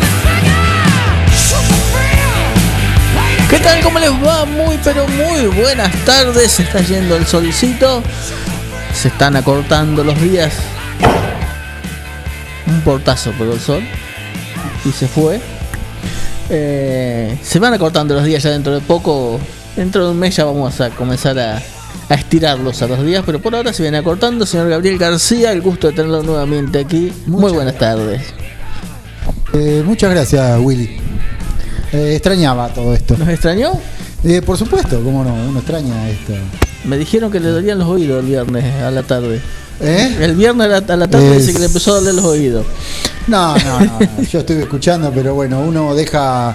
The trigger. Shoot the thrill. Wait a ¿Qué tal? ¿Cómo les va? Muy pero muy buenas tardes. Se está yendo el solcito. Se están acortando los días. Portazo por el sol. Y se fue. Eh, se van acortando los días ya dentro de poco. Dentro de un mes ya vamos a comenzar a, a estirarlos a los días. Pero por ahora se viene acortando. Señor Gabriel García, el gusto de tenerlo nuevamente aquí. Muy buenas tardes. Eh, muchas gracias, Willy. Eh, extrañaba todo esto. ¿Nos extrañó? Eh, por supuesto, cómo no, uno extraña esto. Me dijeron que le dolían los oídos el viernes a la tarde. ¿Eh? El viernes a la, tarde Es- que le empezó a doler los oídos. No, no, no, no, yo estuve escuchando, pero bueno, uno deja,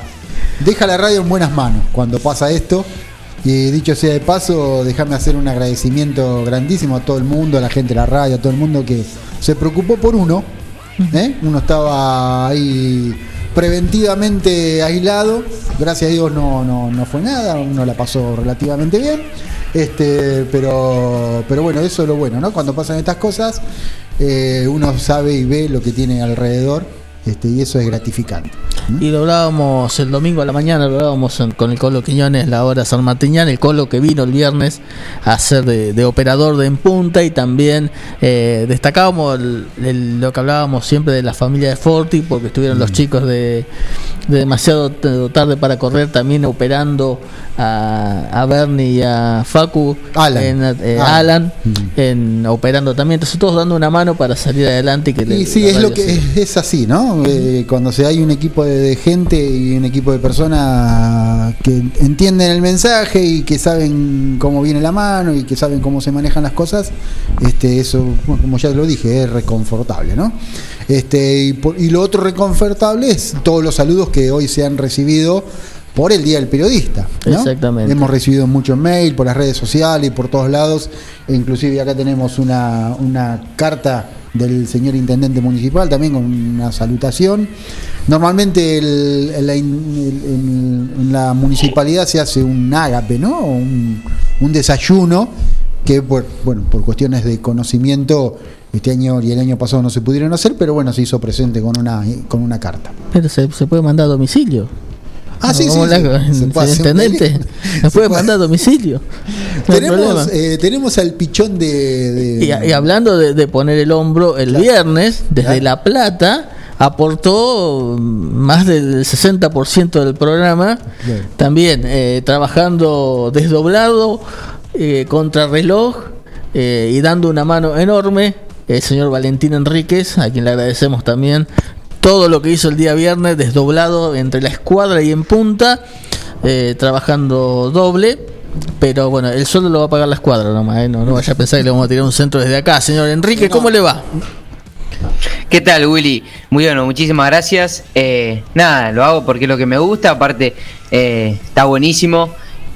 deja la radio en buenas manos cuando pasa esto. Y dicho sea de paso, déjame hacer un agradecimiento grandísimo a todo el mundo, a la gente de la radio, a todo el mundo que se preocupó por uno. ¿eh? Uno estaba ahí preventivamente aislado, gracias a Dios no, no, no fue nada, uno la pasó relativamente bien. Este, pero, pero bueno, eso es lo bueno, ¿no? Cuando pasan estas cosas, eh, uno sabe y ve lo que tiene alrededor, este, y eso es gratificante. Y lo hablábamos el domingo a la mañana, lo hablábamos con el Colo Quiñones, la hora San Martiñán, el Colo que vino el viernes a ser de, de operador de en punta y también eh, destacábamos el- el- lo que hablábamos siempre de la familia de Forti, porque estuvieron los chicos de, de demasiado tarde para correr también operando a, a Bernie y a Facu, Alan. en, eh, Alan. Alan, en operando también, entonces todos dando una mano para salir adelante y que Y le- sí, es lo que es, es así, ¿no? Eh, cuando se hay un equipo de, de gente y un equipo de personas que entienden el mensaje y que saben cómo viene la mano y que saben cómo se manejan las cosas, este, eso, como ya lo dije, es reconfortable, ¿no? Este, y, por- y lo otro reconfortable es todos los saludos que hoy se han recibido por el Día del Periodista. ¿no? Exactamente. Hemos recibido muchos mail por las redes sociales y por todos lados. E inclusive acá tenemos una, una carta del señor intendente municipal también con una salutación. Normalmente el- en, la, en municipalidad se hace un ágape, ¿no? Un, un desayuno que por, bueno, por cuestiones de conocimiento este año y el año pasado no se pudieron hacer, pero bueno, se hizo presente con una, con una carta. Pero se, se puede mandar a domicilio. Ah, sí, sí, ¿Cómo sí. Se puede intendente, mandar a domicilio. No tenemos, eh, tenemos al pichón de... de- y, y hablando de, de poner el hombro, el Claro. viernes, desde Claro. La Plata, aportó más del 60% del programa, Claro. también eh, trabajando desdoblado, eh, contrarreloj eh, y dando una mano enorme, el señor Valentín Enríquez, a quien le agradecemos también todo lo que hizo el día viernes, desdoblado entre la escuadra y en punta, eh, trabajando doble. Pero bueno, el sueldo lo va a pagar la escuadra nomás, ¿eh? no, no vaya a pensar que le vamos a tirar un centro desde acá. Señor Enrique, ¿cómo le va? ¿Qué tal, Willy? Muy bueno, muchísimas gracias. Eh, nada, lo hago porque es lo que me gusta, aparte eh, está buenísimo.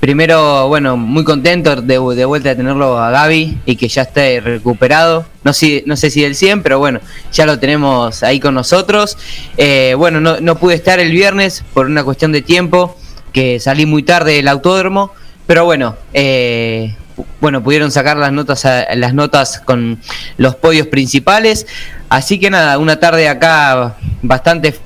Primero, bueno, muy contento de, vuelta de tenerlo a Gaby y que ya esté recuperado. No, no sé si del 100, pero bueno, ya lo tenemos ahí con nosotros. Eh, bueno, no, no pude estar el viernes por una cuestión de tiempo, que salí muy tarde del autódromo, pero bueno, eh, bueno, pudieron sacar las notas, las notas con los podios principales. Así que nada, una tarde acá bastante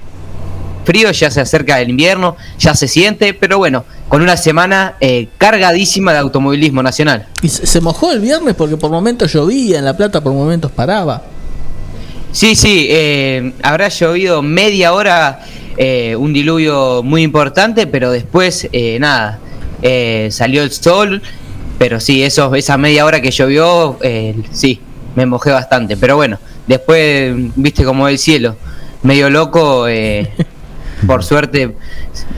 frío, ya se acerca el invierno, ya se siente, pero bueno, con una semana eh, cargadísima de automovilismo nacional. Y se, mojó el viernes porque por momentos llovía en La Plata, por momentos paraba. Sí, sí, eh, habrá llovido media hora, eh, un diluvio muy importante, pero después eh, nada, salió el sol, pero sí, eso, esa media hora que llovió, sí, me mojé bastante, pero bueno, después viste como el cielo, medio loco, eh, por suerte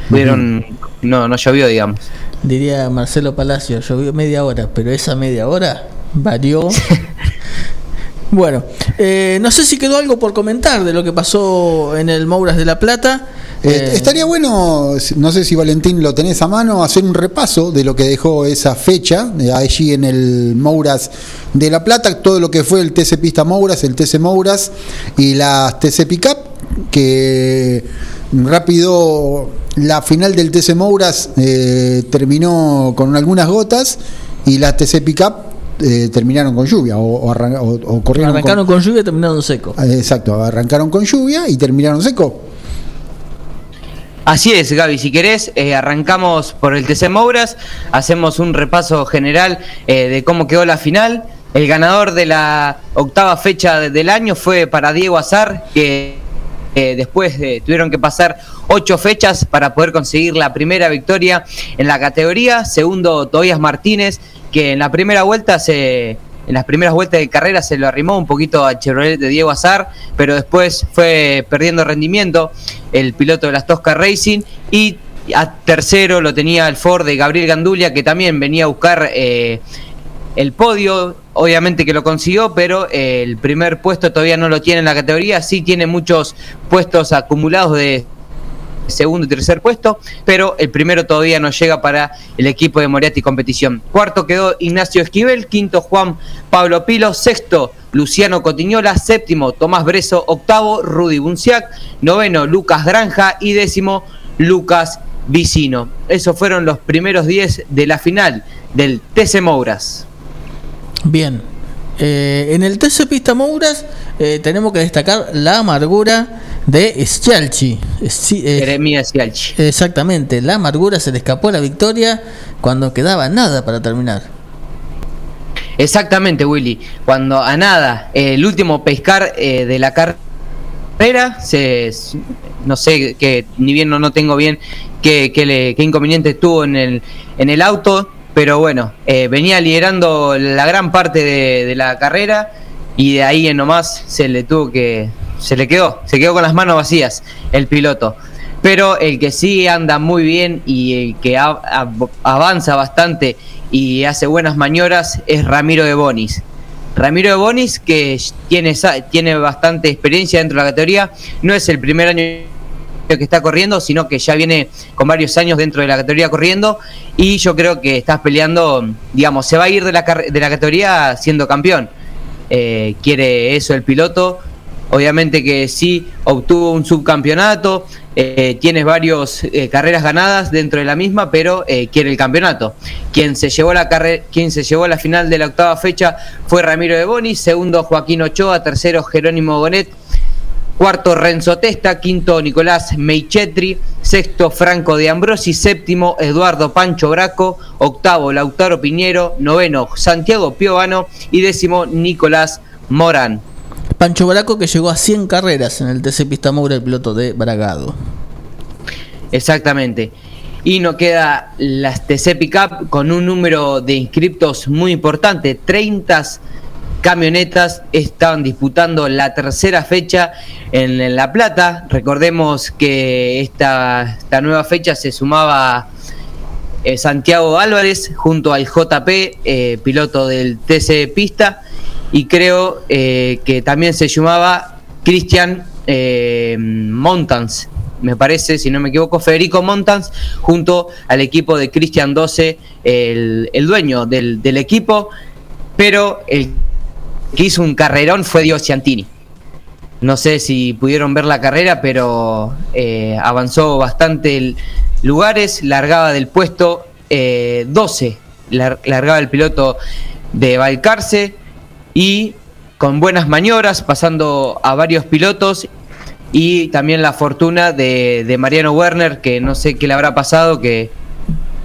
pudieron, no, no llovió, digamos. Diría Marcelo Palacio, llovió media hora, pero esa media hora varió. bueno, eh, no sé si quedó algo por comentar de lo que pasó en el Mouras de La Plata. Eh, Eh, estaría bueno, no sé si Valentín lo tenés a mano, hacer un repaso de lo que dejó esa fecha eh, allí en el Mouras de La Plata, todo lo que fue el TC Pista Mouras, el TC Mouras y las TC Pickup, que rápido la final del TC Mouras eh, terminó con algunas gotas y las TC Pickup eh, terminaron con lluvia o, o arran- o- o corrieron con- arrancaron con lluvia y terminaron seco. Ah, Exacto, arrancaron con lluvia y terminaron seco. Así es, Gaby, si querés, eh, arrancamos por el TC Mouras, hacemos un repaso general eh, de cómo quedó la final. El ganador de la octava fecha de- del año fue para Diego Azar, que eh, después de- tuvieron que pasar ocho fechas para poder conseguir la primera victoria en la categoría. Segundo, Tobias Martínez, que en la primera vuelta se. En las primeras vueltas de carrera se lo arrimó un poquito a Chevrolet de Diego Azar, pero después fue perdiendo rendimiento el piloto de las Tosca Racing y a tercero lo tenía el Ford de Gabriel Gandulia, que también venía a buscar eh, el podio, obviamente que lo consiguió, pero eh, el primer puesto todavía no lo tiene en la categoría, sí tiene muchos puestos acumulados de segundo y tercer puesto, pero el primero todavía no llega para el equipo de Moriarty Competición. Cuarto quedó Ignacio Esquivel, quinto Juan Pablo Pilo, sexto Luciano Cotiñola, séptimo Tomás Breso, octavo Rudy Bunciac, noveno Lucas Granja y décimo Lucas Vicino. Esos fueron los primeros 10 de la final del TC Mouras. Bien. Eh, en el TC Pista Mouras eh, tenemos que destacar la amargura de Schialchi. Sí, eh, Jeremías Cialchi. exactamente, la amargura se le escapó la victoria cuando quedaba nada para terminar. Exactamente, Willy. Cuando a nada, eh, el último pescar eh, de la carrera, se, no sé, que ni bien no, no tengo bien qué, qué le- qué inconveniente tuvo en el, en el auto, pero bueno, eh, venía liderando la gran parte de, la carrera y de ahí en nomás se le tuvo que, se le quedó, se quedó con las manos vacías el piloto. Pero el que sí anda muy bien y el que avanza bastante y hace buenas maniobras es Ramiro de Bonis. Ramiro de Bonis, que tiene, tiene bastante experiencia dentro de la categoría, no es el primer año que está corriendo, sino que ya viene con varios años dentro de la categoría corriendo y yo creo que estás peleando, digamos, se va a ir de la, de la categoría siendo campeón. Eh, quiere eso el piloto. Obviamente que sí obtuvo un subcampeonato, eh, tienes varias carreras ganadas dentro de la misma, pero eh, quiere el campeonato. Quien se llevó la se llevó la final de la octava fecha fue Ramiro de Boni, segundo Joaquín Ochoa, tercero Jerónimo Bonet, cuarto Renzo Testa, quinto Nicolás Meichetri, sexto Franco de Ambrosi, séptimo Eduardo Pancho Braco, octavo Lautaro Piñero, noveno Santiago Piovano y décimo Nicolás Morán. Pancho Braco que llegó a 100 carreras en el TC Pista Moura, el piloto de Bragado. Exactamente. Y nos queda las TC Pickup con un número de inscriptos muy importante. 30 camionetas estaban disputando la tercera fecha en, La Plata. Recordemos que esta, esta nueva fecha se sumaba eh, Santiago Álvarez junto al JP, eh, piloto del TC Pista. Y creo eh, que también se sumaba Cristian Montans, me parece, si no me equivoco, Federico Montans, junto al equipo de Cristian 12, el, el dueño del, del equipo, pero el que hizo un carrerón fue Dios Ciantini. No sé si pudieron ver la carrera, pero eh, avanzó bastante lugares, largaba del puesto eh, 12, lar- largaba el piloto de Balcarce y con buenas maniobras, pasando a varios pilotos y también la fortuna de, Mariano Werner, que no sé qué le habrá pasado, que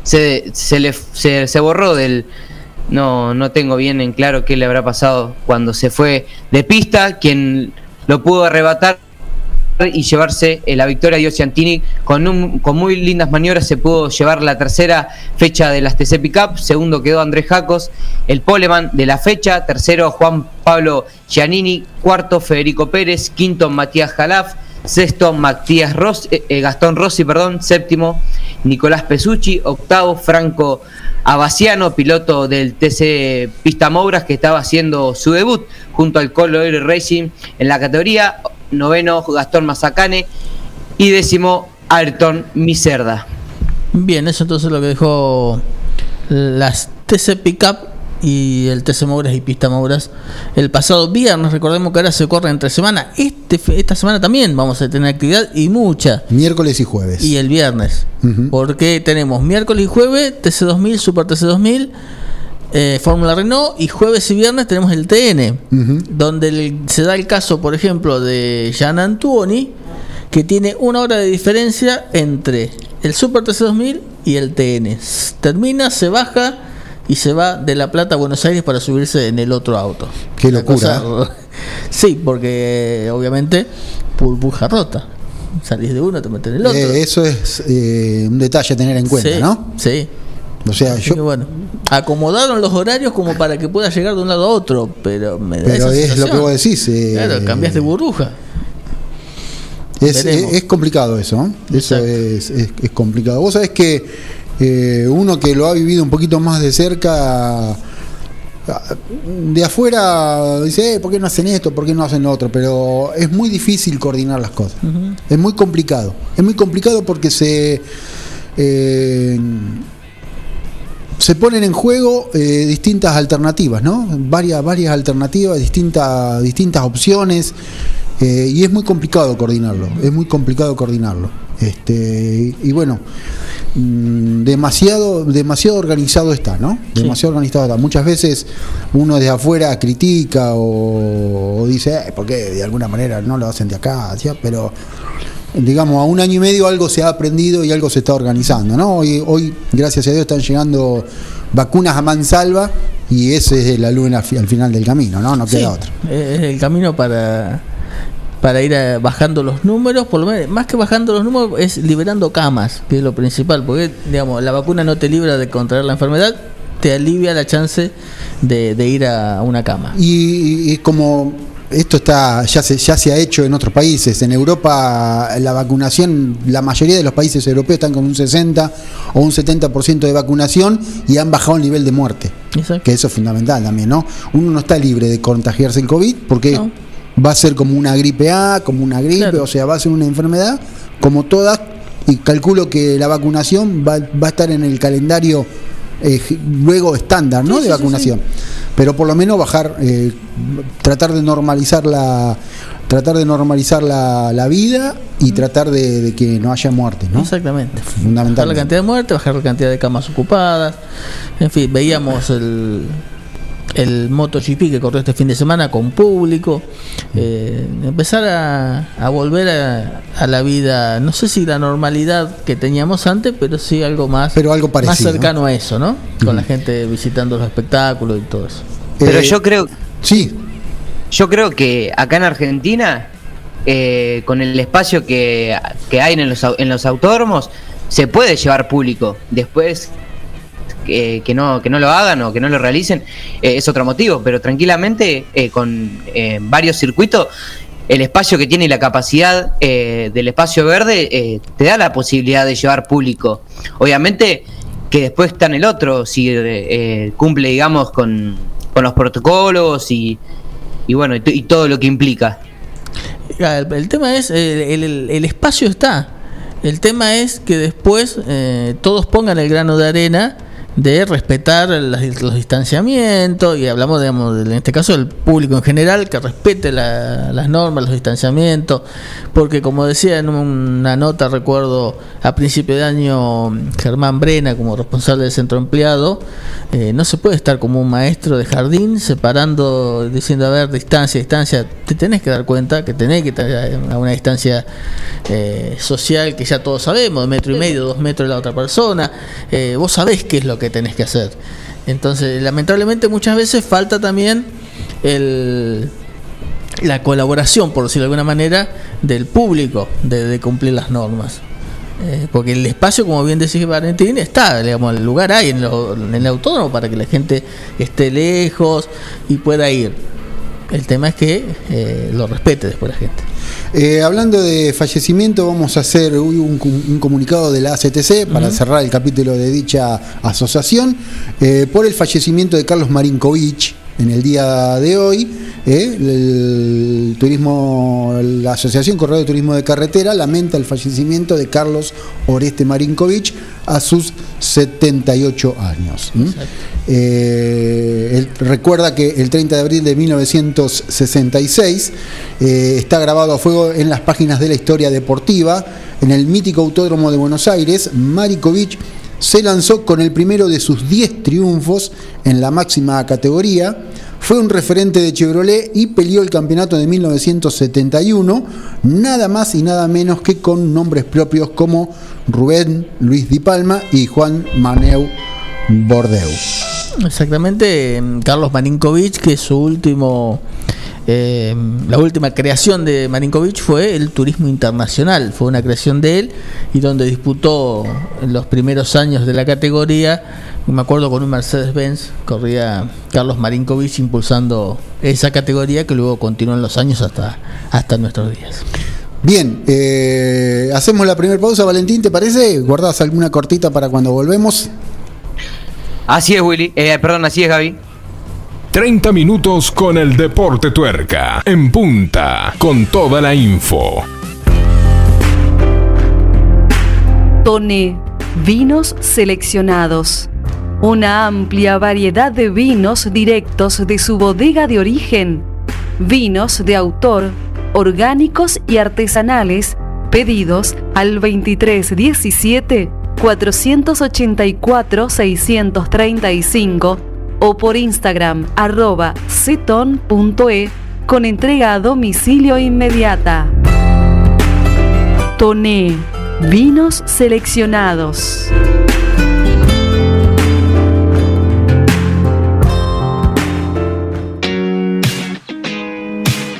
se, se, le, se borró del... No, no tengo bien en claro qué le habrá pasado cuando se fue de pista, quien lo pudo arrebatar y llevarse eh, la victoria de Ciantini con, un, con muy lindas maniobras se pudo llevar la tercera fecha de las TC Cup, segundo quedó Andrés Jacos, el poleman de la fecha, tercero Juan Pablo Giannini, cuarto Federico Pérez, quinto Matías Jalaf, sexto Matías Ros- eh, eh, Gastón Rossi, perdón, séptimo Nicolás Pesucci, octavo Franco Abaciano, piloto del TC Pista Mouras que estaba haciendo su debut junto al Colo Air Racing en la categoría, noveno Gastón Mazacane y décimo Ayrton Miserda. Bien, eso entonces lo que dejó las TC Pickup y el TC Mouras y Pista Mouras el pasado viernes. Recordemos que ahora se corre entre semana. Este, esta semana también vamos a tener actividad y mucha. Miércoles y jueves. Y el viernes. Porque tenemos miércoles y jueves TC2000, Super TC2000, eh, Fórmula Renault y jueves y viernes tenemos el TN. Donde el- se da el caso, por ejemplo, de Jean Antuoni, que tiene una hora de diferencia entre el Super TC2000 y el TN. Termina, se baja y se va de La Plata a Buenos Aires para subirse en el otro auto. Qué locura, cosa- sí, porque eh, obviamente burbuja rota. Salís de uno, te metes en el otro. Eh, eso es eh, un detalle a tener en cuenta, sí, ¿no? Sí. O sea, yo, bueno, acomodaron los horarios como para que pueda llegar de un lado a otro, pero me da pero esa es lo que vos decís. eh, Claro, cambiaste burbuja. Es, es- es complicado eso, ¿no? Eso es- es complicado. Vos sabés que eh, uno que lo ha vivido un poquito más de cerca, de afuera dice, eh, ¿por qué no hacen esto? ¿Por qué no hacen lo otro? Pero es muy difícil coordinar las cosas. Es muy complicado. Es muy complicado porque se... eh, se ponen en juego eh, distintas alternativas, ¿no? Varias, varias alternativas, distintas, distintas opciones. eh, y es muy complicado coordinarlo. Es muy complicado coordinarlo. Este, y bueno, mm, demasiado, demasiado organizado está, ¿no? Sí. Demasiado organizado está. Muchas veces uno de afuera critica o, o dice, "Eh, ¿por qué de alguna manera no lo hacen de acá? ¿sí? Pero digamos, a un año y medio algo se ha aprendido y algo se está organizando, ¿no? Hoy, hoy gracias a Dios, están llegando vacunas a mansalva y ese es la luna al final del camino, ¿no? No queda Sí, otra. Es el camino para para ir eh, bajando los números, por lo menos, más que bajando los números, es liberando camas, que es lo principal, porque digamos, la vacuna no te libra de contraer la enfermedad, te alivia la chance de, de ir a una cama. Y, y como esto está ya se, ya se ha hecho en otros países, en Europa la vacunación, la mayoría de los países europeos están con un 60 o un 70% de vacunación y han bajado el nivel de muerte. Exacto. que eso es fundamental también, ¿no? Uno no está libre de contagiarse el COVID porque No. Va a ser como una gripe A, como una gripe, Claro. o sea, va a ser una enfermedad como todas y calculo que la vacunación va, va a estar en el calendario eh, luego estándar, ¿no? Sí, de sí, sí, vacunación. Pero por lo menos bajar, eh, tratar de normalizar la tratar de normalizar la, la vida y tratar de, de que no haya muertes, ¿no? Exactamente. Bajar la cantidad de muertes, bajar la cantidad de camas ocupadas. En fin, veíamos el, el MotoGP que corrió este fin de semana con público. Eh, empezar a, a volver a, a la vida, no sé si la normalidad que teníamos antes, pero sí algo más, Pero algo más parecido. cercano a eso, ¿no? Con la gente visitando los espectáculos y todo eso. Pero Eh, yo creo, Sí, yo creo que acá en Argentina, eh, con el espacio que, que hay en los, en los autódromos, se puede llevar público. Después que, no, que no lo hagan o que no lo realicen eh, es otro motivo, pero tranquilamente eh, con eh, varios circuitos, el espacio que tiene la capacidad del espacio verde te da la posibilidad de llevar público. Obviamente que después está en el otro, si cumple, digamos, con, con los protocolos y, y bueno, y, todo lo que implica. El, tema es, el, el- espacio está. El tema es que después todos pongan el grano de arena de respetar los distanciamientos y hablamos, digamos, en este caso del público en general, que respete la- las normas, los distanciamientos, porque como decía en una nota, recuerdo a principio de año Germán Brena como responsable del centro empleado, eh, no se puede estar como un maestro de jardín separando, diciendo, a ver, distancia, distancia, te tenés que dar cuenta que tenés que estar a una distancia eh, social que ya todos sabemos, de metro y medio, dos metros de la otra persona. Eh, vos sabés qué es lo que tenés que hacer. Entonces, lamentablemente muchas veces falta también el, la colaboración, por decirlo de alguna manera, del público de, cumplir las normas. Eh, porque el espacio, como bien decís Valentín, está, digamos, el lugar hay en, lo- en el autódromo para que la gente esté lejos y pueda ir. El tema es que eh, lo respete después la gente. Eh, hablando de fallecimiento, vamos a hacer un comunicado de la ACTC para cerrar el capítulo de dicha asociación eh, por el fallecimiento de Carlos Marinkovic en el día de hoy. eh, el turismo, la Asociación Correo de Turismo de Carretera lamenta el fallecimiento de Carlos Oreste Marinkovic a sus 78 años. Eh, él recuerda que el 30 de abril de 1966 eh, está grabado a fuego en las páginas de la historia deportiva. En el mítico Autódromo de Buenos Aires, Marikovic se lanzó con el primero de sus 10 triunfos en la máxima categoría. Fue un referente de Chevrolet y peleó el campeonato de 1971, nada más y nada menos que con nombres propios como Rubén Luis Di Palma y Juan Maneu Bordeu. Exactamente, em, Carlos Marinkovic, que su último, eh, la última creación de Marinkovic fue el turismo internacional, fue una creación de él y donde disputó en los primeros años de la categoría, me acuerdo con un Mercedes-Benz, corría Carlos Marinkovic impulsando esa categoría que luego continuó en los años hasta, hasta nuestros días. Bien, eh, hacemos la primera pausa, Valentín, ¿te parece? ¿Guardás alguna cortita para cuando volvemos? Así es, Willy. Eh, perdón, así es, Gaby. 30 minutos con el Deporte Tuerca. En punta, con toda la info. Tone, vinos seleccionados. Una amplia variedad de vinos directos de su bodega de origen. Vinos de autor, orgánicos y artesanales, pedidos al 2317 484 635 o por Instagram arroba ceton.e con entrega a domicilio inmediata. Toné, vinos seleccionados.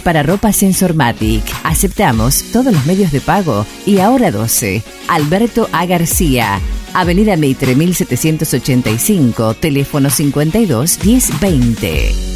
para ropa Sensormatic. Aceptamos todos los medios de pago y ahora 12. Alberto A. García. Avenida Mitre 1785, teléfono 52 1020.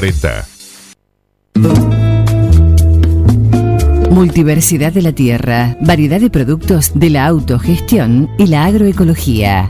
2040. Multiversidad de la tierra, variedad de productos de la autogestión y la agroecología.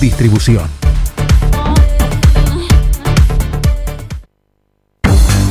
Distribución.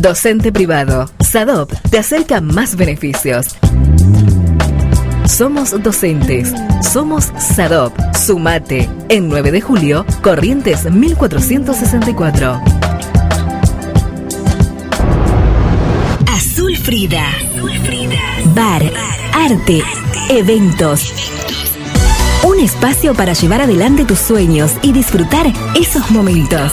Docente privado. SADOP te acerca más beneficios. Somos docentes. Somos SADOP. Sumate. En 9 de julio, Corrientes 1464. Azul Frida. Bar, arte, eventos. Un espacio para llevar adelante tus sueños y disfrutar esos momentos.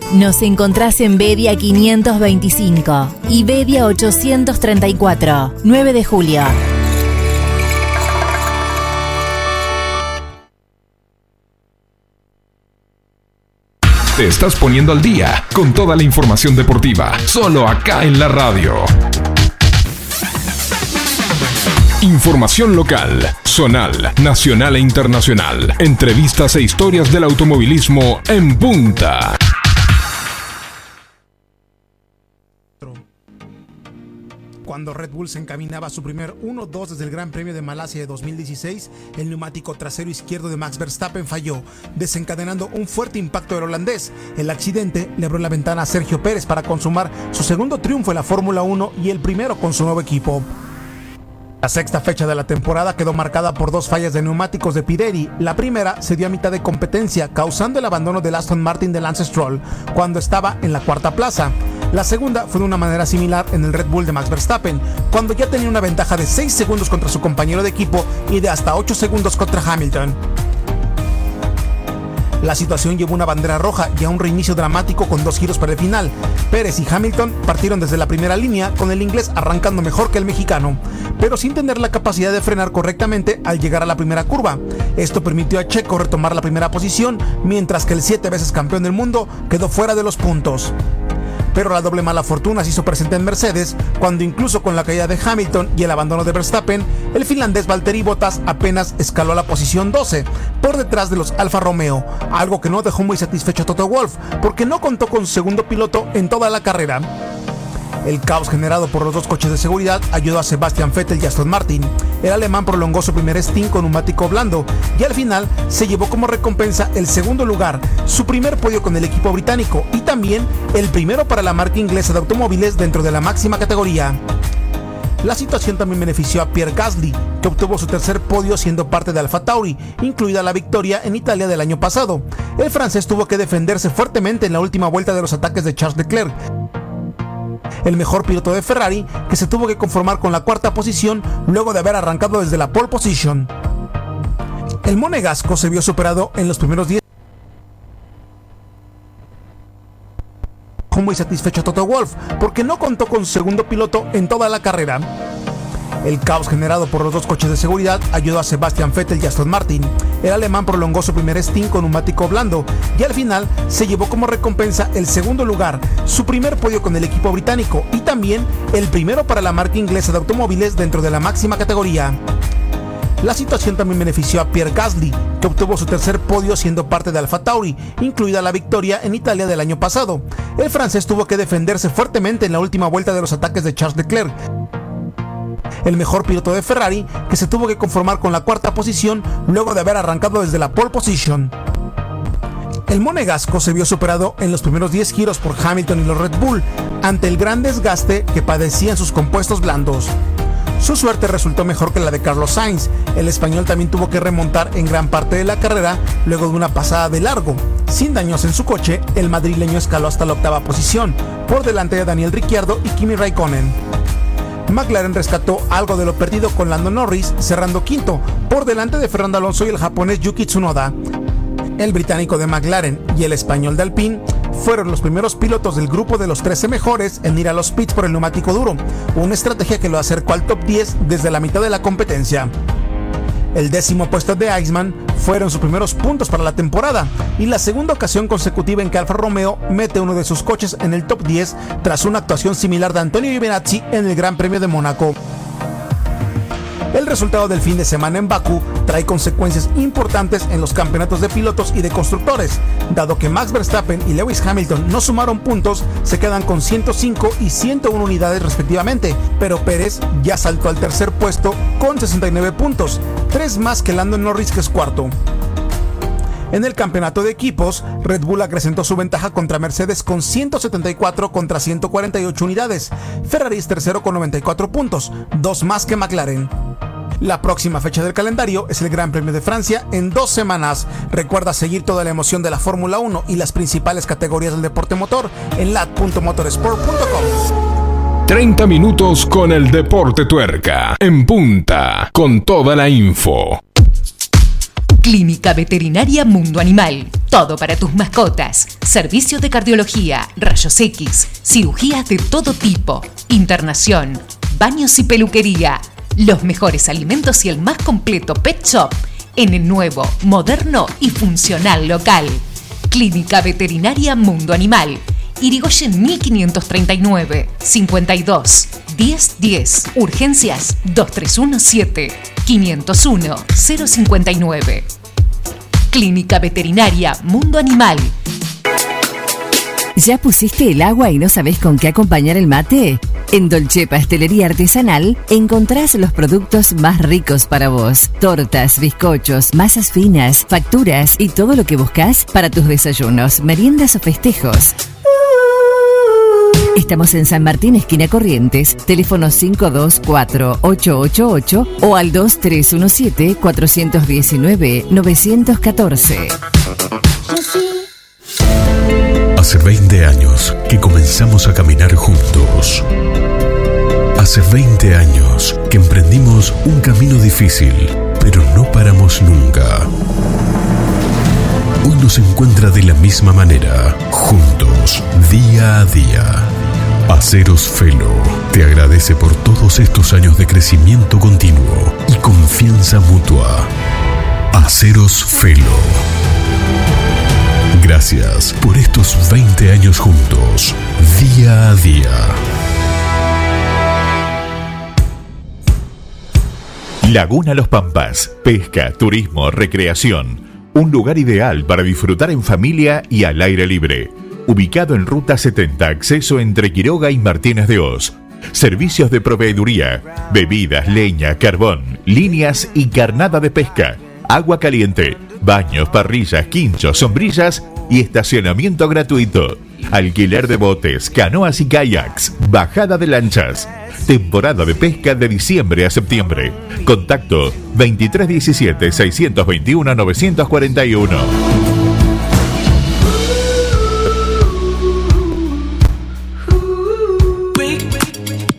Nos encontrás en Bedia 525 y Bedia 834, 9 de julio. Te estás poniendo al día con toda la información deportiva, solo acá en la radio. Información local, zonal, nacional e internacional. Entrevistas e historias del automovilismo en punta. Cuando Red Bull se encaminaba a su primer 1-2 desde el Gran Premio de Malasia de 2016, el neumático trasero izquierdo de Max Verstappen falló, desencadenando un fuerte impacto del holandés. El accidente le abrió la ventana a Sergio Pérez para consumar su segundo triunfo en la Fórmula 1 y el primero con su nuevo equipo. La sexta fecha de la temporada quedó marcada por dos fallas de neumáticos de Pirelli. La primera se dio a mitad de competencia, causando el abandono del Aston Martin de Lance Stroll cuando estaba en la cuarta plaza. La segunda fue de una manera similar en el Red Bull de Max Verstappen, cuando ya tenía una ventaja de 6 segundos contra su compañero de equipo y de hasta 8 segundos contra Hamilton. La situación llevó una bandera roja y a un reinicio dramático con dos giros para el final. Pérez y Hamilton partieron desde la primera línea con el inglés arrancando mejor que el mexicano, pero sin tener la capacidad de frenar correctamente al llegar a la primera curva. Esto permitió a Checo retomar la primera posición, mientras que el siete veces campeón del mundo quedó fuera de los puntos pero la doble mala fortuna se hizo presente en Mercedes cuando incluso con la caída de Hamilton y el abandono de Verstappen, el finlandés Valtteri Bottas apenas escaló a la posición 12, por detrás de los Alfa Romeo, algo que no dejó muy satisfecho a Toto Wolff, porque no contó con su segundo piloto en toda la carrera. El caos generado por los dos coches de seguridad ayudó a Sebastian Vettel y Aston Martin. El alemán prolongó su primer stint con neumático blando y al final se llevó como recompensa el segundo lugar, su primer podio con el equipo británico y también el primero para la marca inglesa de automóviles dentro de la máxima categoría. La situación también benefició a Pierre Gasly, que obtuvo su tercer podio siendo parte de Alfa Tauri, incluida la victoria en Italia del año pasado. El francés tuvo que defenderse fuertemente en la última vuelta de los ataques de Charles Leclerc, el mejor piloto de Ferrari, que se tuvo que conformar con la cuarta posición luego de haber arrancado desde la pole position. El monegasco se vio superado en los primeros 10 muy satisfecho Toto Wolff porque no contó con su segundo piloto en toda la carrera. El caos generado por los dos coches de seguridad ayudó a Sebastian Vettel y Aston Martin. El alemán prolongó su primer stint con neumático blando y al final se llevó como recompensa el segundo lugar, su primer podio con el equipo británico y también el primero para la marca inglesa de automóviles dentro de la máxima categoría. La situación también benefició a Pierre Gasly, que obtuvo su tercer podio siendo parte de Alfa Tauri, incluida la victoria en Italia del año pasado. El francés tuvo que defenderse fuertemente en la última vuelta de los ataques de Charles Leclerc. El mejor piloto de Ferrari, que se tuvo que conformar con la cuarta posición luego de haber arrancado desde la pole position. El monegasco se vio superado en los primeros 10 giros por Hamilton y los Red Bull, ante el gran desgaste que padecían sus compuestos blandos. Su suerte resultó mejor que la de Carlos Sainz. El español también tuvo que remontar en gran parte de la carrera luego de una pasada de largo. Sin daños en su coche, el madrileño escaló hasta la octava posición, por delante de Daniel Ricciardo y Kimi Raikkonen. McLaren rescató algo de lo perdido con Lando Norris, cerrando quinto, por delante de Fernando Alonso y el japonés Yuki Tsunoda. El británico de McLaren y el español de Alpine fueron los primeros pilotos del grupo de los 13 mejores en ir a los pits por el neumático duro, una estrategia que lo acercó al top 10 desde la mitad de la competencia. El décimo puesto de Iceman fueron sus primeros puntos para la temporada y la segunda ocasión consecutiva en que Alfa Romeo mete uno de sus coches en el top 10 tras una actuación similar de Antonio Giovinazzi en el Gran Premio de Mónaco. El resultado del fin de semana en Bakú trae consecuencias importantes en los campeonatos de pilotos y de constructores. Dado que Max Verstappen y Lewis Hamilton no sumaron puntos, se quedan con 105 y 101 unidades respectivamente, pero Pérez ya saltó al tercer puesto con 69 puntos, tres más que Lando Norris que es cuarto. En el campeonato de equipos, Red Bull acrecentó su ventaja contra Mercedes con 174 contra 148 unidades. Ferrari es tercero con 94 puntos, dos más que McLaren. La próxima fecha del calendario es el Gran Premio de Francia en dos semanas. Recuerda seguir toda la emoción de la Fórmula 1 y las principales categorías del deporte motor en lat.motorsport.com. 30 minutos con el deporte tuerca. En punta, con toda la info. Clínica Veterinaria Mundo Animal. Todo para tus mascotas. Servicios de cardiología, rayos X, cirugías de todo tipo, internación, baños y peluquería. Los mejores alimentos y el más completo pet shop en el nuevo, moderno y funcional local. Clínica Veterinaria Mundo Animal. Irigoyen 1539 52 1010 Urgencias 2317 501 059 Clínica Veterinaria Mundo Animal. ¿Ya pusiste el agua y no sabes con qué acompañar el mate? En Dolce Pastelería Artesanal encontrás los productos más ricos para vos. Tortas, bizcochos, masas finas, facturas y todo lo que buscas para tus desayunos, meriendas o festejos. Estamos en San Martín, esquina Corrientes, teléfono 524-888 o al 2317-419-914. Hace 20 años que comenzamos a caminar juntos. Hace 20 años que emprendimos un camino difícil, pero no paramos nunca. Hoy nos encuentra de la misma manera, juntos, día a día. Aceros Felo te agradece por todos estos años de crecimiento continuo y confianza mutua. Aceros Felo. Gracias por estos 20 años juntos, día a día. Laguna Los Pampas, pesca, turismo, recreación. Un lugar ideal para disfrutar en familia y al aire libre. Ubicado en Ruta 70, acceso entre Quiroga y Martínez de Oz. Servicios de proveeduría, bebidas, leña, carbón, líneas y carnada de pesca. Agua caliente, baños, parrillas, quinchos, sombrillas y estacionamiento gratuito. Alquiler de botes, canoas y kayaks, bajada de lanchas. Temporada de pesca de diciembre a septiembre. Contacto 2317-621-941.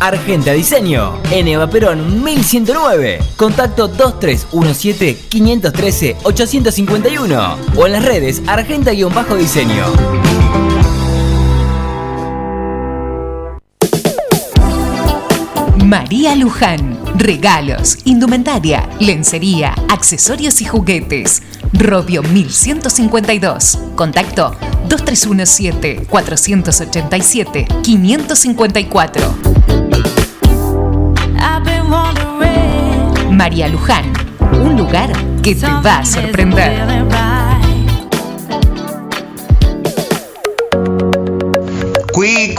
Argenta Diseño, en Eva Perón 1109. Contacto 2317-513-851 o en las redes Argenta-Diseño. María Luján. Regalos, indumentaria, lencería, accesorios y juguetes. Robio 1152. Contacto 2317 487 554. María Luján, un lugar que te va a sorprender. Cui,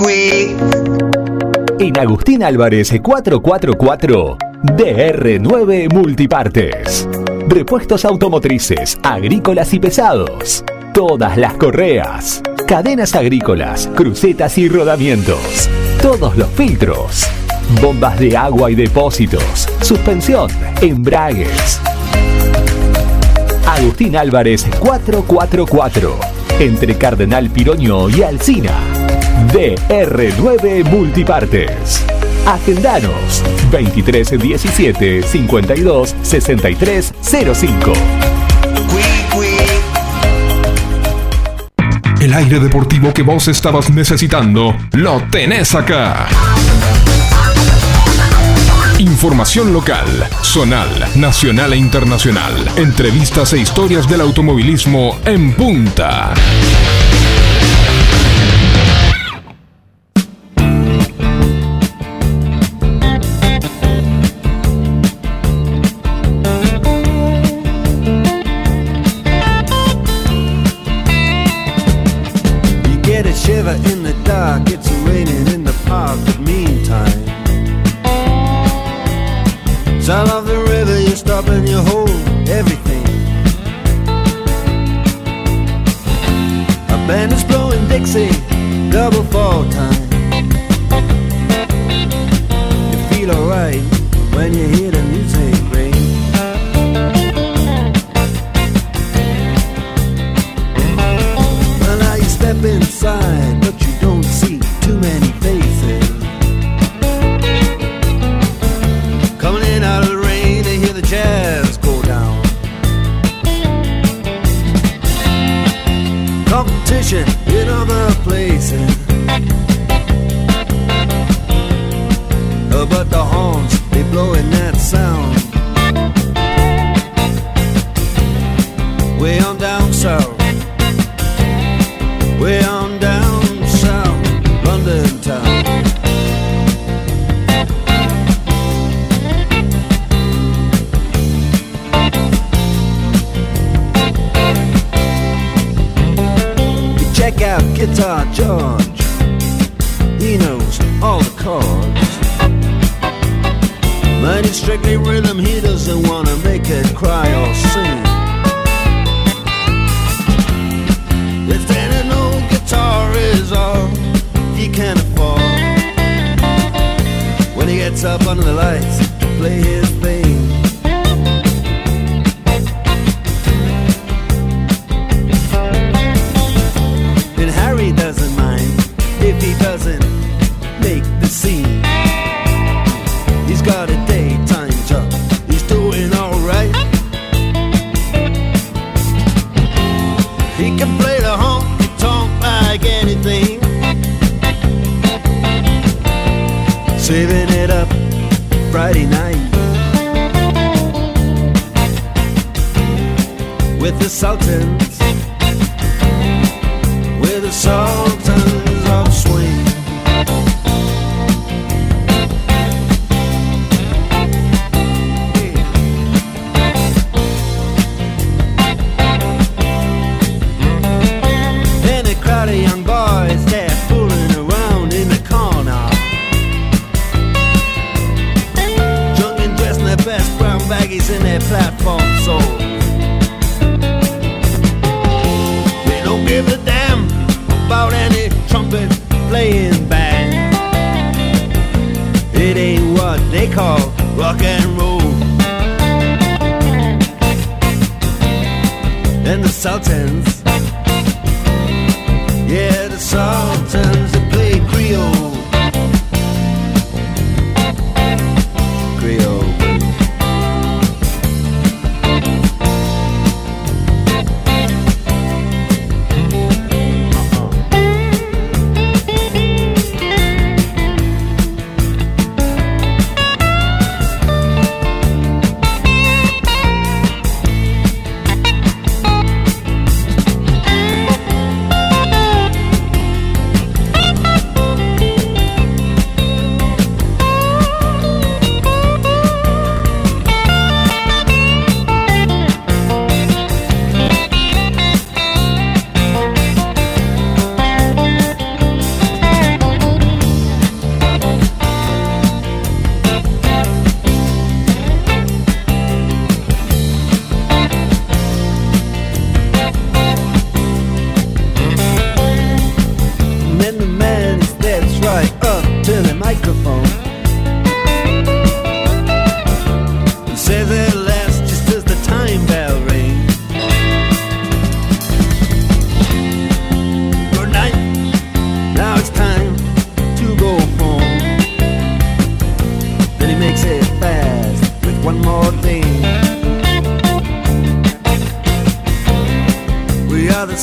En Agustín Álvarez 444, DR9 Multipartes. Repuestos automotrices, agrícolas y pesados. Todas las correas, cadenas agrícolas, crucetas y rodamientos. Todos los filtros bombas de agua y depósitos, suspensión, embragues. Agustín Álvarez 444, entre Cardenal Piroño y Alcina, DR9 Multipartes. Agendanos 2317 52 63 05. El aire deportivo que vos estabas necesitando lo tenés acá. Información local, zonal, nacional e internacional. Entrevistas e historias del automovilismo en punta.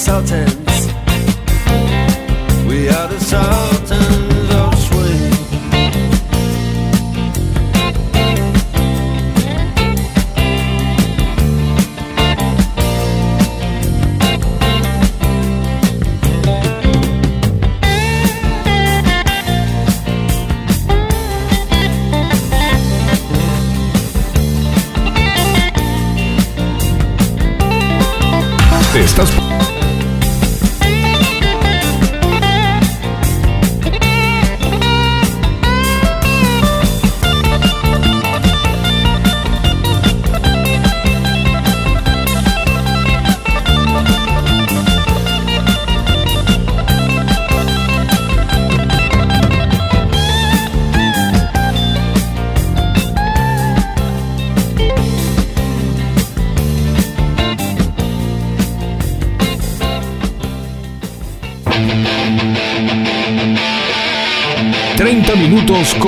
Sultan.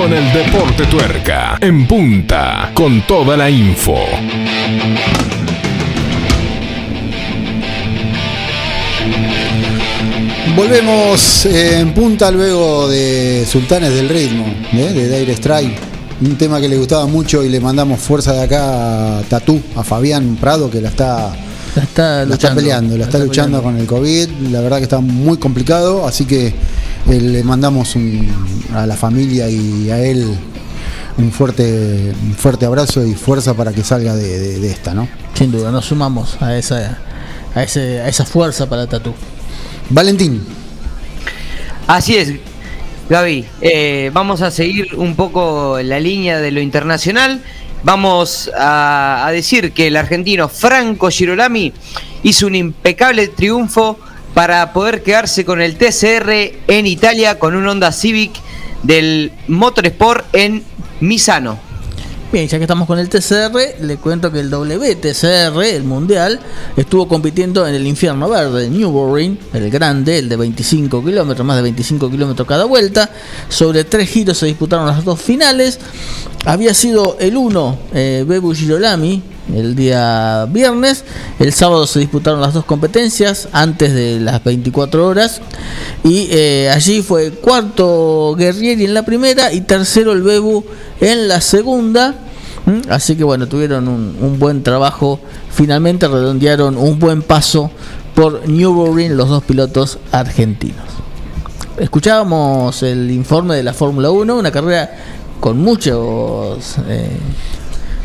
Con el Deporte Tuerca... ...en punta... ...con toda la info... Volvemos eh, en punta luego de Sultanes del Ritmo, ¿eh? de Dire Strike. Un tema que le gustaba mucho y le mandamos fuerza de acá a Tatú, a Fabián Prado, que la está, La está, la está luchando, peleando, la está, luchando con el COVID. La verdad que está muy complicado, así que eh, le mandamos un- a la familia y a él un fuerte, un fuerte abrazo y fuerza para que salga de, de- de esta, ¿no? Sin duda, nos sumamos a esa, a ese, a esa fuerza para Tatú. Valentín. Así es, Gaby. eh, vamos a seguir un poco la línea de lo internacional. Vamos a, a decir que el argentino Franco Girolami hizo un impecable triunfo para poder quedarse con el TCR en Italia con un Honda Civic del Motorsport en Misano. Bien, ya que estamos con el TCR, le cuento que el WTCR, el mundial, estuvo compitiendo en el infierno verde, Newbury, el grande, el de 25 kilómetros, más de 25 kilómetros cada vuelta. Sobre tres giros se disputaron las dos finales. Había sido el 1, eh, Bebu Girolami, el día viernes. El sábado se disputaron las dos competencias antes de las 24 horas. Y eh, allí fue cuarto Guerrieri en la primera y tercero el Bebu en la segunda. ¿Mm? Así que bueno, tuvieron un, buen trabajo. Finalmente redondearon un buen paso por Newbury los dos pilotos argentinos. Escuchábamos el informe de la Fórmula 1, una carrera con muchos eh,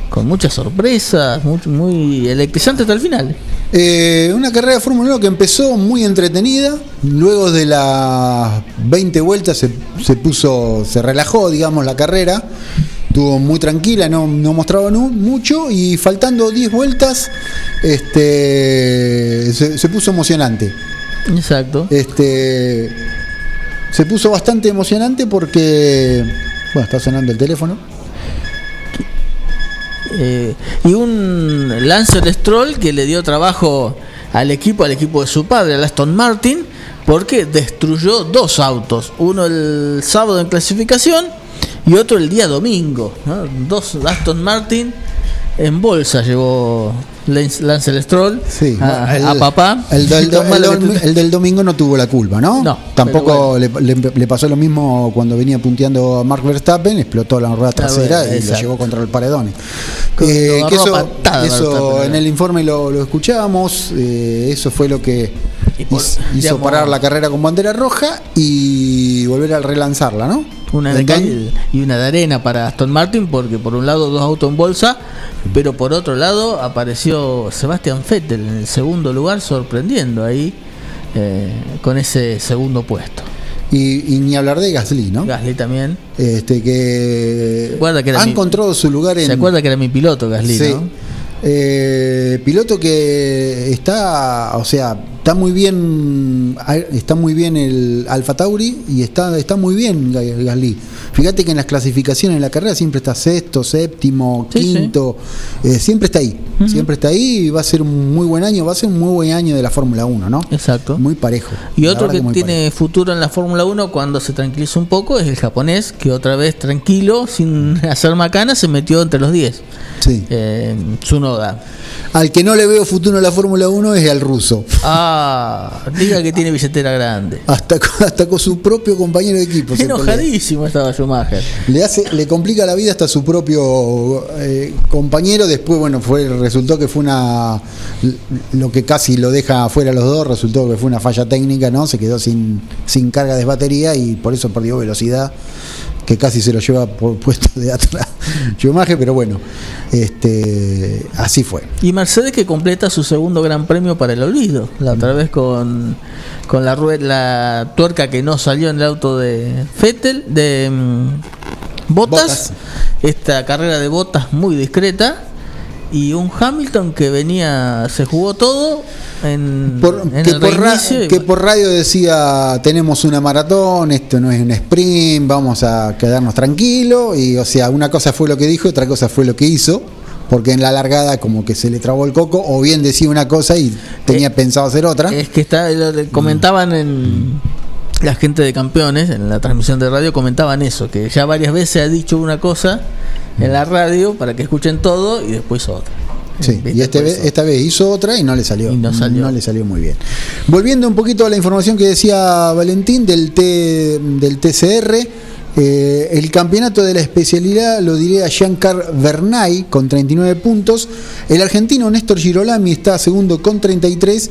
con muchas sorpresas, muy, muy electrizante hasta el final. Eh, una carrera de Fórmula 1 que empezó muy entretenida, luego de las 20 vueltas se, se puso, se relajó, digamos, la carrera, estuvo muy tranquila, no, no mostraba mucho y faltando 10 vueltas este, se, se puso emocionante. Exacto. Este, se puso bastante emocionante porque, bueno, está sonando el teléfono. Eh, y un Lancer Stroll que le dio trabajo al equipo, al equipo de su padre, al Aston Martin, porque destruyó dos autos, uno el sábado en clasificación y otro el día domingo. Dos Aston Martin en bolsa llevó Lance, Stroll Sí, a, el- a papá. El del, el lo el domingo no tuvo la culpa, ¿no? No, Tampoco le, le- le pasó lo mismo cuando venía punteando a Mark Verstappen, explotó la rueda trasera y lo exacto. llevó contra el paredón. Eh, lo que eso, patada eso en el informe lo, lo escuchábamos, eh, eso fue lo que por- hizo, hizo digamos- parar la carrera con bandera roja y volver a relanzarla, ¿no? Una de cal y una de arena para Aston Martin, porque por un lado dos autos en bolsa, pero por otro lado apareció Sebastian Vettel en el segundo lugar, sorprendiendo ahí eh, con ese segundo puesto. Y, y ni hablar de Gasly, ¿no? Gasly también. Este que, que ha mi- encontrado su lugar en ¿Se acuerda que era mi piloto Gasly, Sí. no? Eh, piloto que está, o sea, está muy bien, está muy bien el Alfa Tauri y está, está muy bien Ga- Gasly. Fíjate que en las clasificaciones en la carrera siempre está sexto, séptimo, Sí, sí. quinto, eh, siempre está ahí, siempre está ahí y va a ser un muy buen año, va a ser un muy buen año de la Fórmula 1, ¿no? Exacto. Muy parejo. Y otro que tiene futuro en la Fórmula 1 cuando se tranquiliza un poco es el japonés, que otra vez tranquilo, sin hacer macana, se metió entre los 10. Sí. Eh, Tsunoda. Al que no le veo futuro en la Fórmula 1 es al ruso. Ah, diga que tiene billetera grande. Hasta, con- hasta con su propio compañero de equipo. Enojadísimo estaba Schumacher. Le hace, le complica la vida hasta su propio eh, compañero. Después, bueno, fue, resultó que fue una lo que casi lo deja afuera los dos, resultó que fue una falla técnica, ¿no? Se quedó sin, sin carga de batería y por eso perdió velocidad, que casi se lo lleva por puesto de atrás Schumacher, pero bueno, este así fue. Y Mercedes que completa su segundo gran premio para el olvido. La otra vez con, con la rueda, la tuerca que no salió en el auto de Vettel, de mm. Bottas. Esta carrera de Bottas muy discreta. Y un Hamilton que venía, se jugó todo en, Por- en que, el por ra- que por radio decía tenemos una maratón, esto no es un sprint, vamos a quedarnos tranquilos y o sea, una cosa fue lo que dijo, otra cosa fue lo que hizo, porque en la largada como que se le trabó el coco o bien decía una cosa y tenía pensado hacer otra. Es que está, comentaban en la gente de campeones, en la transmisión de radio, comentaban eso, que ya varias veces ha dicho una cosa en la radio para que escuchen todo y después otra. Sí, y este vez, esta vez hizo otra y no le salió. no salió. le salió muy bien. Volviendo un poquito a la información que decía Valentín del, T, del TCR, eh, el campeonato de la especialidad lo diré a Giancar Bernay con 39 puntos. El argentino Néstor Girolami está segundo con 33.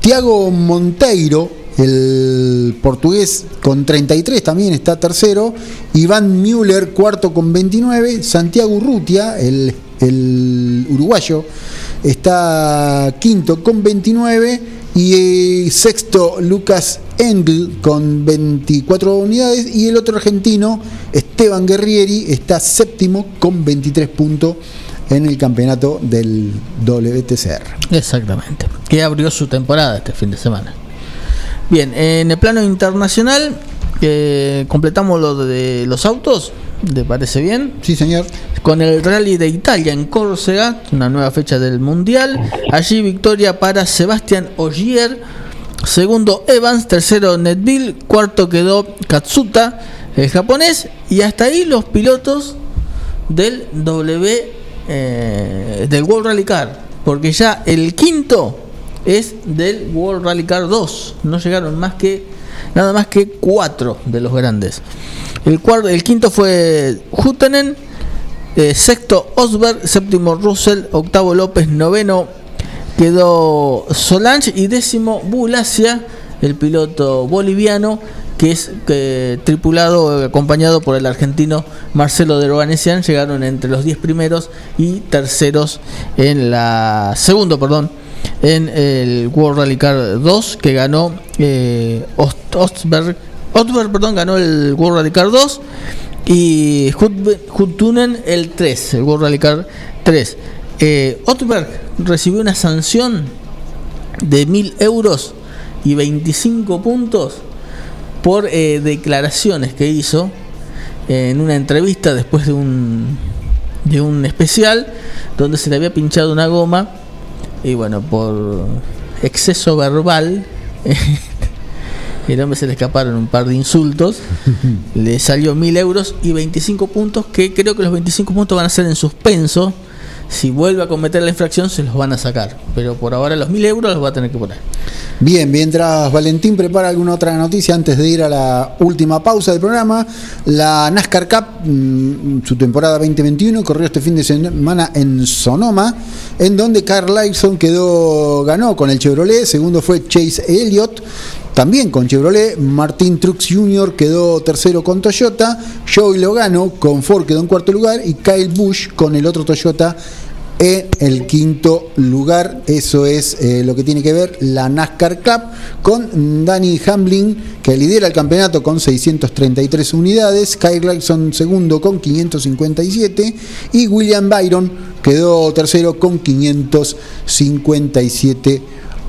Tiago Monteiro, el portugués, con 33 también está tercero. Iván Müller, cuarto con 29. Santiago Urrutia, el, uruguayo, está quinto con 29. Y eh, sexto Lucas Engel con 24 unidades. Y el otro argentino, Esteban Guerrieri, está séptimo con 23 puntos en el campeonato del WTCR. Exactamente. Que abrió su temporada este fin de semana. Bien, en el plano internacional, eh, completamos lo de los autos. ¿Te parece bien? Sí, señor. Con el Rally de Italia en Córcega, una nueva fecha del Mundial. Allí victoria para Sebastián Ogier. Segundo Evans, tercero Netville, cuarto quedó Katsuta, el japonés. Y hasta ahí los pilotos del W eh, del World Rally Car. Porque ya el quinto es del World Rally Car 2. No llegaron más que nada más que cuatro de los grandes. El, cuarto, el quinto fue Huttenen, eh, sexto Osberg, séptimo Russell, octavo López, noveno quedó Solange y décimo Bulacia, el piloto boliviano que es eh, tripulado, acompañado por el argentino Marcelo de Roganesian, llegaron entre los 10 primeros y terceros en la segundo, perdón, en el World Rally Car 2 que ganó eh, Ost- Ostberg, perdón, ganó el World Rally Car 2 y Hut- Huttunen el 3, el World Rally Car 3. Eh, Ostberg recibió una sanción de 1000 euros y 25 puntos por eh, declaraciones que hizo en una entrevista después de un de un especial donde se le había pinchado una goma y bueno por exceso verbal. El hombre se le escaparon un par de insultos. le salió mil euros y 25 puntos, que creo que los 25 puntos van a ser en suspenso. Si vuelve a cometer la infracción, se los van a sacar. Pero por ahora los mil euros los va a tener que poner. Bien, mientras Valentín prepara alguna otra noticia antes de ir a la última pausa del programa, la NASCAR Cup, mm, su temporada 2021, corrió este fin de semana en Sonoma, en donde Carl Lawson quedó, ganó con el Chevrolet, segundo fue Chase Elliott, también con Chevrolet, Martin Truex Jr. quedó tercero con Toyota, Joey Logano con Ford quedó en cuarto lugar y Kyle Busch con el otro Toyota en el quinto lugar. Eso es eh, lo que tiene que ver la NASCAR Cup con Danny Hamlin que lidera el campeonato con 633 unidades, Kyle Larson segundo con 557 y William Byron quedó tercero con 557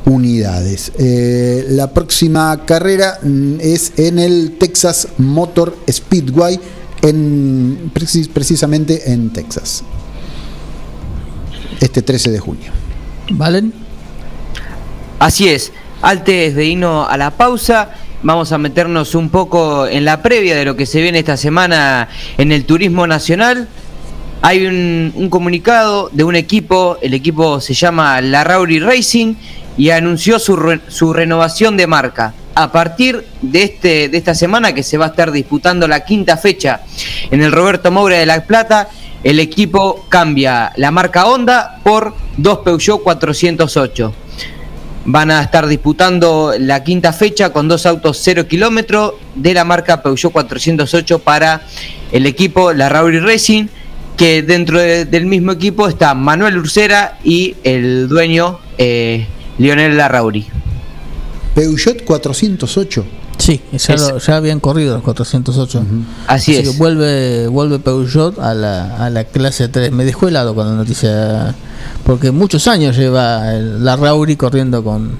unidades. Eh, la próxima carrera mm, es en el Texas Motor Speedway, en, precis- precisamente en Texas este 13 de junio. ¿Valen? Así es. Antes de irnos a la pausa, vamos a meternos un poco en la previa de lo que se viene esta semana en el turismo nacional. Hay un, un comunicado de un equipo, el equipo se llama La Rauri Racing y anunció su, re- su renovación de marca. A partir de, este, de esta semana que se va a estar disputando la quinta fecha en el Roberto Moura de La Plata, el equipo cambia la marca Honda por dos Peugeot 408. Van a estar disputando la quinta fecha con dos autos 0 kilómetros de la marca Peugeot 408 para el equipo La Rauri Racing, que dentro de- del mismo equipo está Manuel Ursera y el dueño eh, Lionel Larrauri. Peugeot 408. Sí, ya, lo- ya habían corrido los 408. Así es. que vuelve, vuelve Peugeot a la, a la clase 3. Me dejó helado con la noticia. Porque muchos años lleva el- la Rauri corriendo con.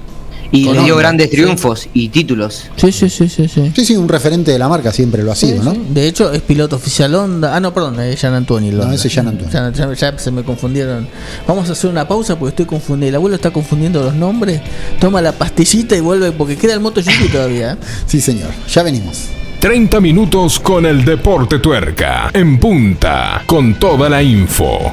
Y le dio grandes triunfos y títulos. Sí, sí, sí, sí. Sí, Sí, sí, un referente de la marca siempre lo ha sido, Sí, ¿no? sí. De hecho, es piloto oficial Honda. Ah, no, perdón, es Jan Antonio. No, ese es Jan Antonio. Ya, ya- ya se me confundieron. Vamos a hacer una pausa porque estoy confundido. El abuelo está confundiendo los nombres. Toma la pastillita y vuelve porque queda el MotoGP todavía. ¿eh? Sí, señor. Ya venimos. 30 minutos con el deporte tuerca. En punta. Con toda la info.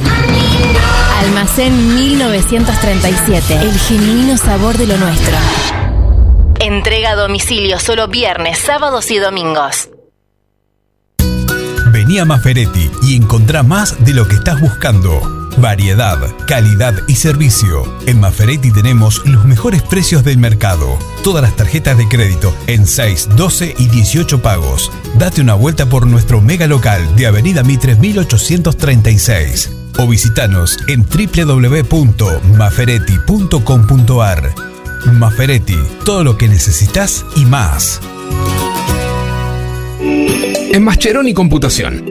Almacén 1937. El genuino sabor de lo nuestro. Entrega a domicilio solo viernes, sábados y domingos. Vení a Maferetti y encontrá más de lo que estás buscando. Variedad, calidad y servicio. En Maferetti tenemos los mejores precios del mercado. Todas las tarjetas de crédito en 6, 12 y 18 pagos. Date una vuelta por nuestro mega local de Avenida Mitre 1836 o visitanos en www.maferetti.com.ar. Maferetti, todo lo que necesitas y más. En Mascheroni Computación,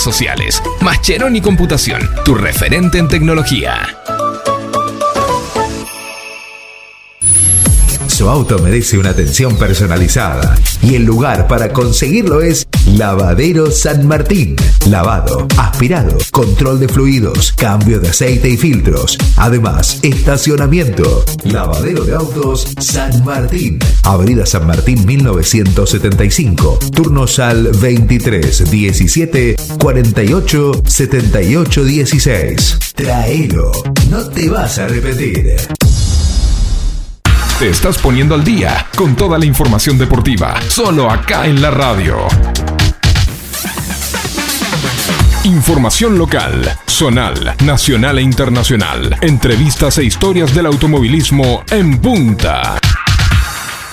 sociales. Mascheroni Computación, tu referente en tecnología. Su auto merece una atención personalizada y el lugar para conseguirlo es Lavadero San Martín. Lavado, aspirado, control de fluidos, cambio de aceite y filtros. Además, estacionamiento. Lavadero de autos San Martín. Avenida San Martín 1975. Turnos al 23 17 48 78 16. Traelo. No te vas a repetir. Te estás poniendo al día con toda la información deportiva, solo acá en la radio. Información local, zonal, nacional e internacional. Entrevistas e historias del automovilismo en punta.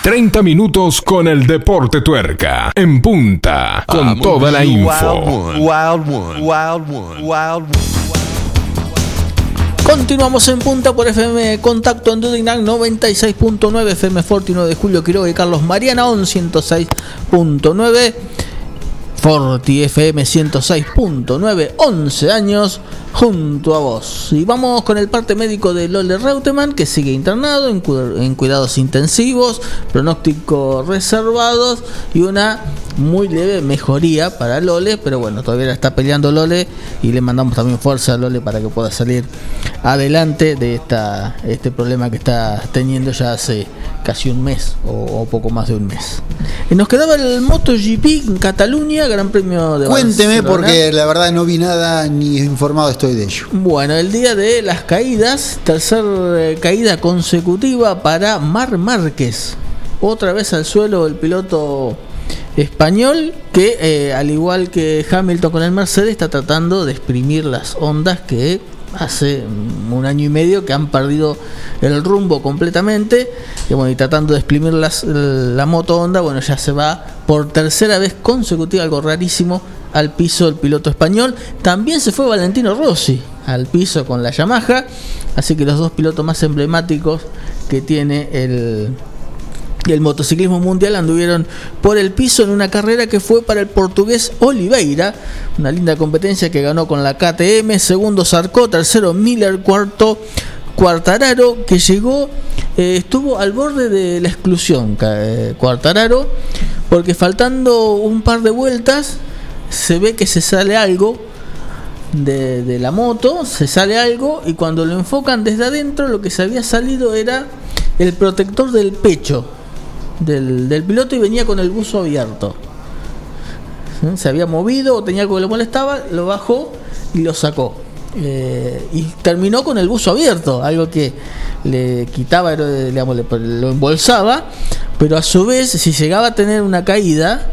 30 minutos con el deporte tuerca. En punta. Con toda la info. Wild one, wild one, wild one. Continuamos en punta por FM Contacto en Dudignan 96.9 FM Forti 9 de Julio Quiroga y Carlos Mariana on 106.9 Forti FM 106.9 11 años junto a vos. Y vamos con el parte médico de Lole Reutemann que sigue internado en, cu- en cuidados intensivos, pronósticos reservados y una muy leve mejoría para Lole, pero bueno, todavía está peleando Lole y le mandamos también fuerza a Lole para que pueda salir adelante de esta este problema que está teniendo ya hace casi un mes o, o poco más de un mes. Y nos quedaba el MotoGP en Cataluña, Gran Premio de Cuénteme Barcelona. porque la verdad no vi nada ni informado estoy de ello. Bueno, el día de las caídas, tercer eh, caída consecutiva para Mar Márquez. Otra vez al suelo el piloto español que, eh, al igual que Hamilton con el Mercedes, está tratando de exprimir las ondas que hace un año y medio que han perdido el rumbo completamente y, bueno, tratando de exprimir la moto Honda, bueno, ya se va por tercera vez consecutiva, algo rarísimo, al piso el piloto español. También se fue Valentino Rossi al piso con la Yamaha, así que los dos pilotos más emblemáticos que tiene el, el motociclismo mundial anduvieron por el piso en una carrera que fue para el portugués Oliveira, una linda competencia que ganó con la KTM, segundo Sarko, tercero Miller, cuarto Cuartararo, que llegó, eh, estuvo al borde de la exclusión, eh, Cuartararo, porque faltando un par de vueltas se ve que se sale algo de la moto, se sale algo y cuando lo enfocan desde adentro lo que se había salido era el protector del pecho del, del piloto y venía con el buzo abierto. Se había movido o tenía algo que le molestaba, lo bajó y lo sacó. Eh, y terminó con el buzo abierto, algo que le quitaba, digamos, le- lo embolsaba, pero a su vez, si llegaba a tener una caída,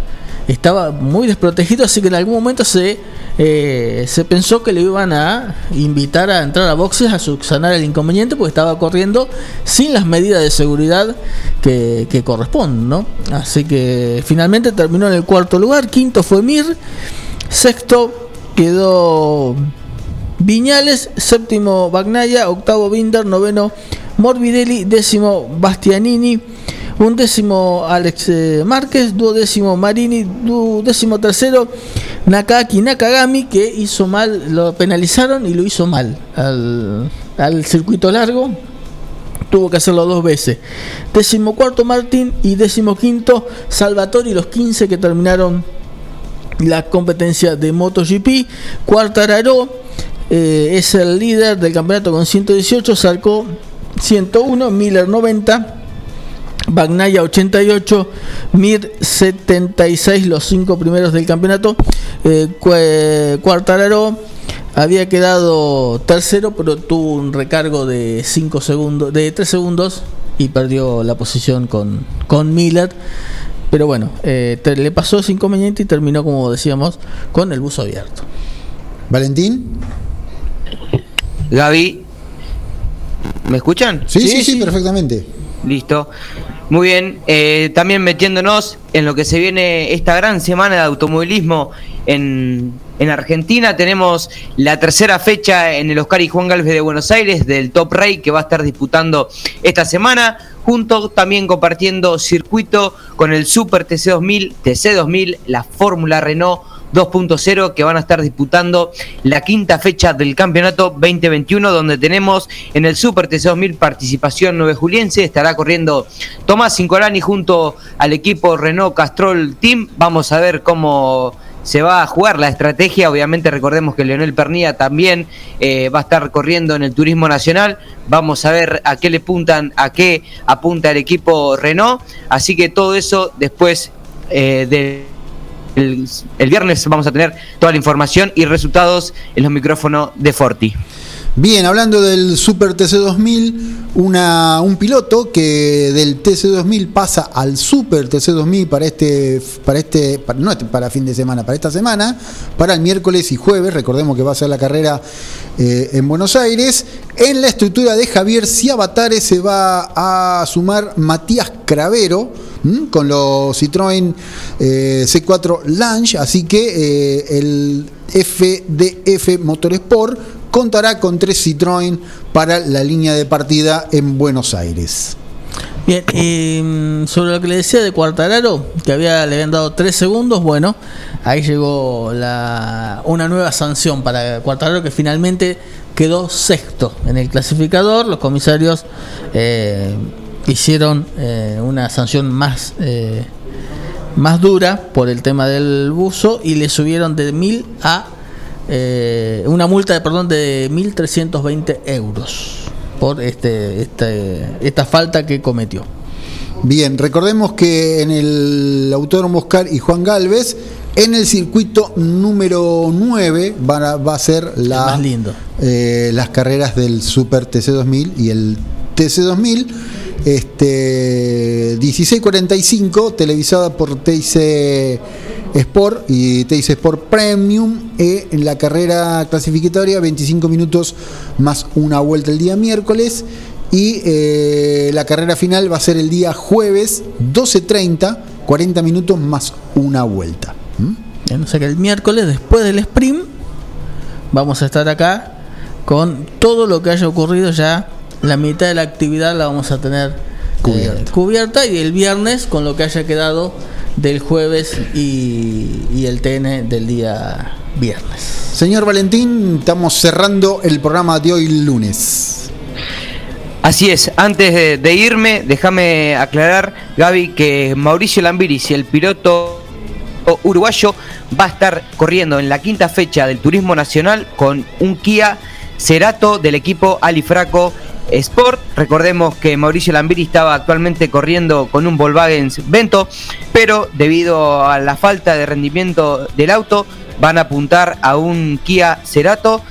estaba muy desprotegido, así que en algún momento se, eh, se pensó que le iban a invitar a entrar a boxes a subsanar el inconveniente, porque estaba corriendo sin las medidas de seguridad que, que corresponden, ¿no? Así que finalmente terminó en el cuarto lugar, quinto fue Mir, sexto quedó Viñales, séptimo Bagnaya, octavo Binder, noveno Morbidelli, décimo Bastianini, undécimo Alex eh, Márquez, duodécimo Marini, duodécimo tercero Nakaki Nakagami, que hizo mal, lo penalizaron y lo hizo mal al, circuito largo. tuvo que hacerlo dos veces. Decimocuarto Martín y decimoquinto Salvatori, los 15 que terminaron la competencia de MotoGP. Cuartararo eh, es el líder del campeonato con 118, Sarco 101, Miller 90. Bagnaya 88, Mir 76, los cinco primeros del campeonato. Eh, Quartararo había quedado tercero, pero tuvo un recargo de 5 segundos, de 3 segundos y perdió la posición con, con Miller. Pero bueno, eh, te- le pasó ese inconveniente y terminó, como decíamos, con el buzo abierto. Valentín. Gaby, ¿me escuchan? Sí, sí, sí, perfectamente. Listo. Muy bien, eh, también metiéndonos en lo que se viene esta gran semana de automovilismo en, en Argentina, tenemos la tercera fecha en el Oscar y Juan Galvez de Buenos Aires del Top Rey que va a estar disputando esta semana, junto también compartiendo circuito con el Super TC2000, TC2000, la Fórmula Renault 2.0 que van a estar disputando la quinta fecha del campeonato 2021 donde tenemos en el Super TC2000 participación 9 Juliense, estará corriendo Tomás Cincolani junto al equipo Renault Castrol Team, vamos a ver cómo se va a jugar la estrategia, obviamente recordemos que Leonel Pernía también eh, va a estar corriendo en el Turismo Nacional, vamos a ver a qué le apuntan, a qué apunta el equipo Renault, así que todo eso después eh, de el, viernes vamos a tener toda la información y resultados en los micrófonos de Forti. Bien, hablando del Super TC2000, una, un piloto que del TC2000 pasa al Super TC2000 para este, para este, para, no este- para fin de semana, para esta semana, para el miércoles y jueves, recordemos que va a ser la carrera eh, en Buenos Aires. En la estructura de Javier Ciabatare se va a sumar Matías Cravero, con los Citroën eh, C4 Lange, así que eh, el FDF Motorsport contará con tres Citroën para la línea de partida en Buenos Aires. Bien, eh, sobre lo que le decía de Cuartararo, que había, le habían dado 3 segundos, bueno, ahí llegó la, una nueva sanción para Cuartararo que finalmente quedó sexto en el clasificador. Los comisarios eh, hicieron eh, una sanción más, eh, más dura por el tema del buzo y le subieron de 1000 a eh, una multa de perdón de 1320 euros por este, este esta falta que cometió. Bien, recordemos que en el Autódromo Oscar y Juan Galvez, en el circuito número 9 van a- va a ser la, más lindo. eh, las carreras del Super TC2000 y el TC2000. Este 1645, televisada por TIC Sport y TIC Sport Premium. eh, en la carrera clasificatoria, 25 minutos más una vuelta el día miércoles. Y eh, la carrera final va a ser el día jueves, 12.30, 40 minutos más una vuelta. Bien, O sea que el miércoles, después del sprint, vamos a estar acá con todo lo que haya ocurrido ya. La mitad de la actividad la vamos a tener eh, cubierta y el viernes con lo que haya quedado del jueves y, y el TN del día viernes. Señor Valentín, estamos cerrando el programa de hoy lunes. Así es, antes de, de irme, déjame aclarar, Gaby, que Mauricio Lambiris y el piloto uruguayo va a estar corriendo en la quinta fecha del Turismo Nacional con un Kia Cerato del equipo Alifraco Sport. Recordemos que Mauricio Lambiri estaba actualmente corriendo con un Volkswagen Vento, pero debido a la falta de rendimiento del auto, van a apuntar a un Kia Cerato.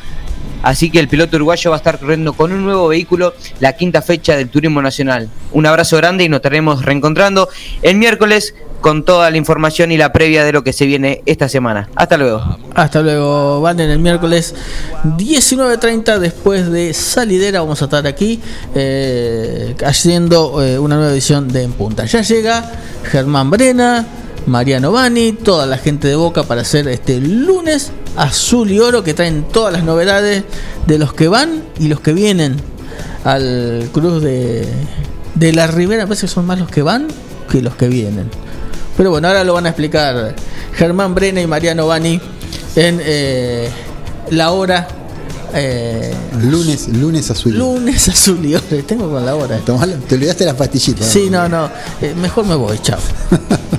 Así que el piloto uruguayo va a estar corriendo con un nuevo vehículo la quinta fecha del Turismo Nacional. Un abrazo grande y nos estaremos reencontrando el miércoles con toda la información y la previa de lo que se viene esta semana. Hasta luego. Hasta luego, van en el miércoles 19.30 después de salidera. Vamos a estar aquí eh, haciendo eh, una nueva edición de En Punta. Ya llega Germán Brena, Mariano Bani, toda la gente de Boca para hacer este lunes azul y oro que traen todas las novedades de los que van y los que vienen al Cruz de, de la Ribera. Parece que son más los que van que los que vienen. Pero bueno, ahora lo van a explicar Germán Brena y Mariano Bani en eh, la hora eh, Lunes, lunes azul. lunes azul y oro. Tengo con la hora. Te olvidaste la pastillita. ¿no? Sí, no, no. eh, mejor me voy, chao.